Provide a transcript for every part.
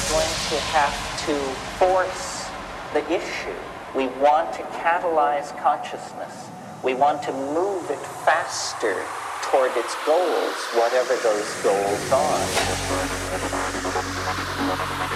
are going to have to force the issue. We want to catalyze consciousness. We want to move it faster toward its goals, whatever those goals are.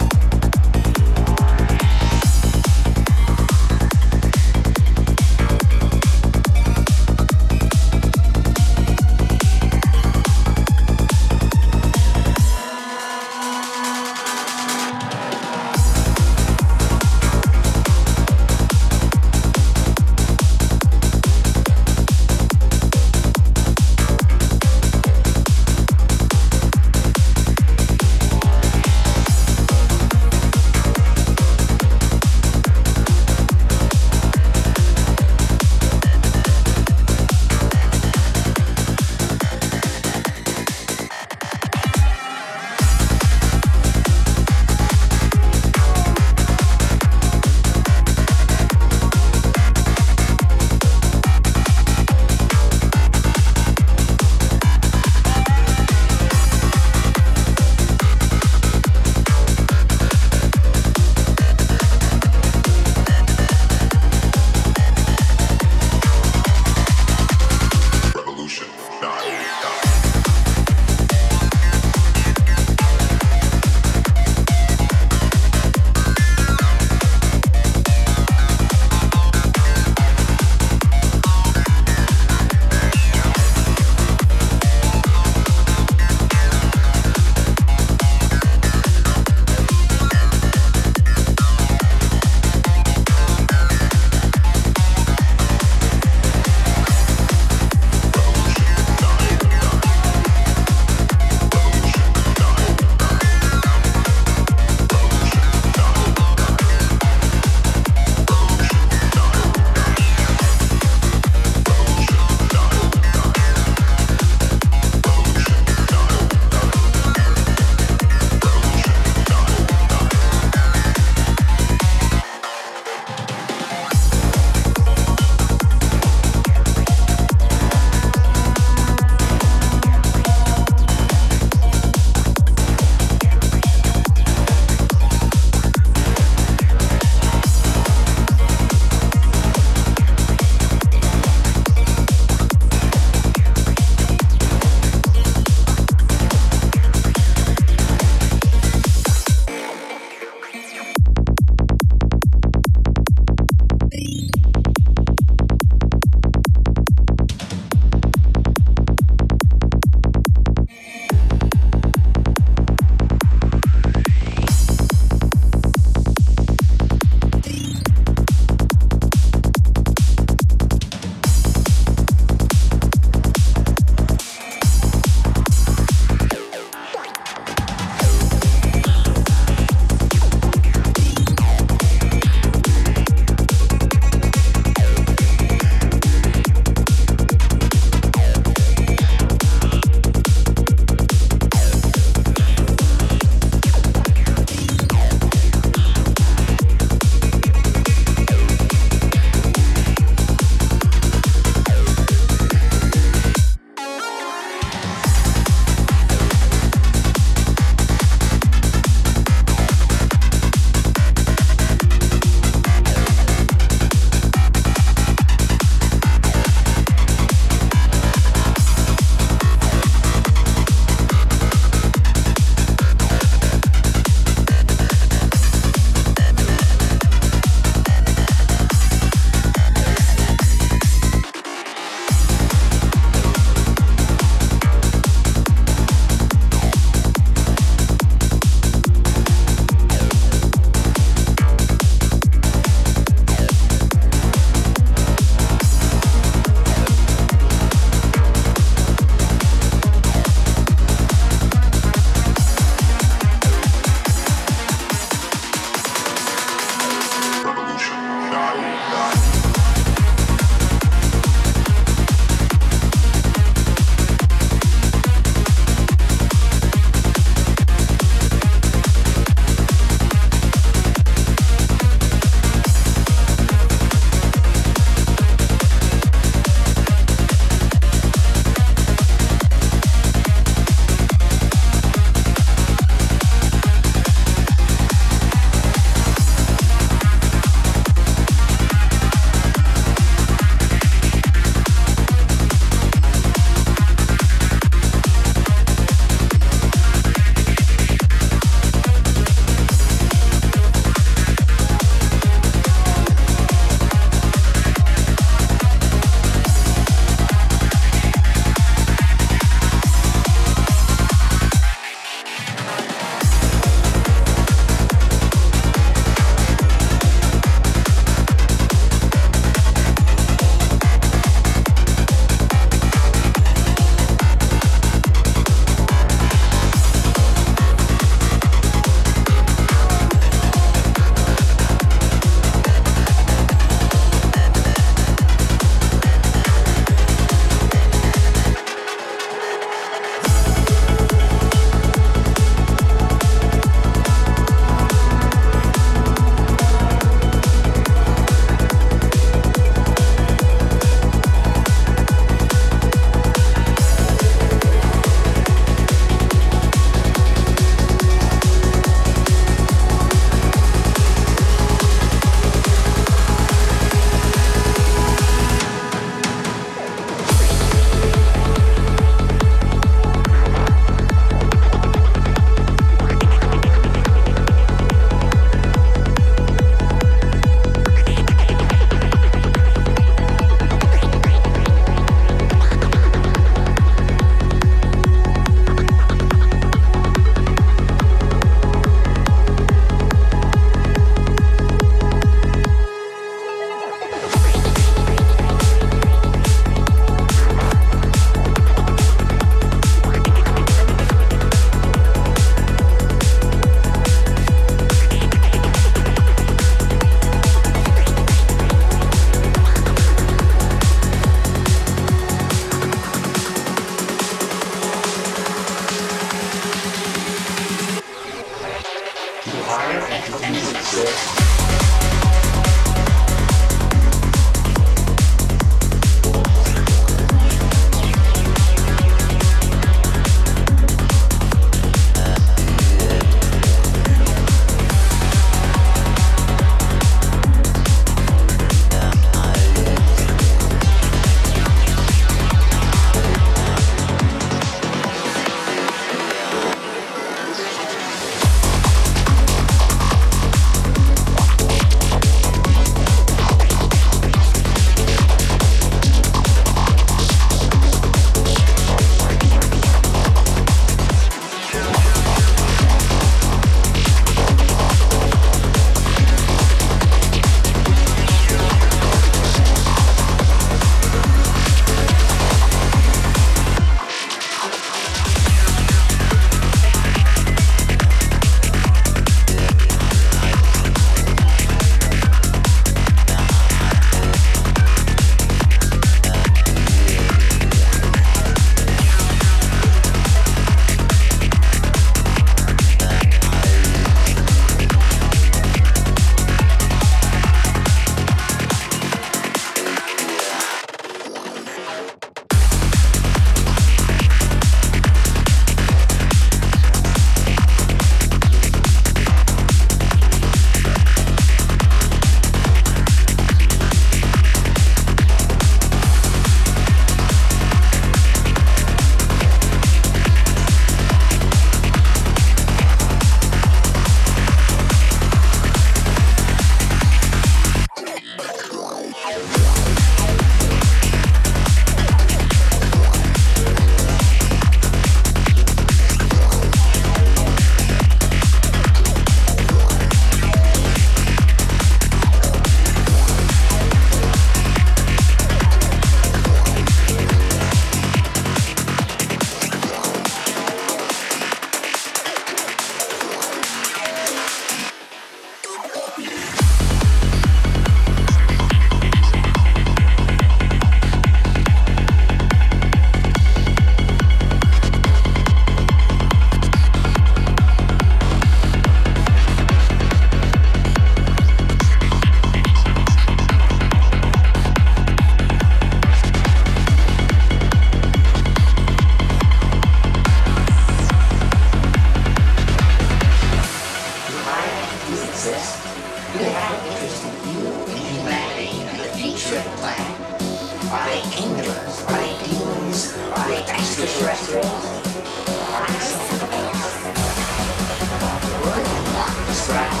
track.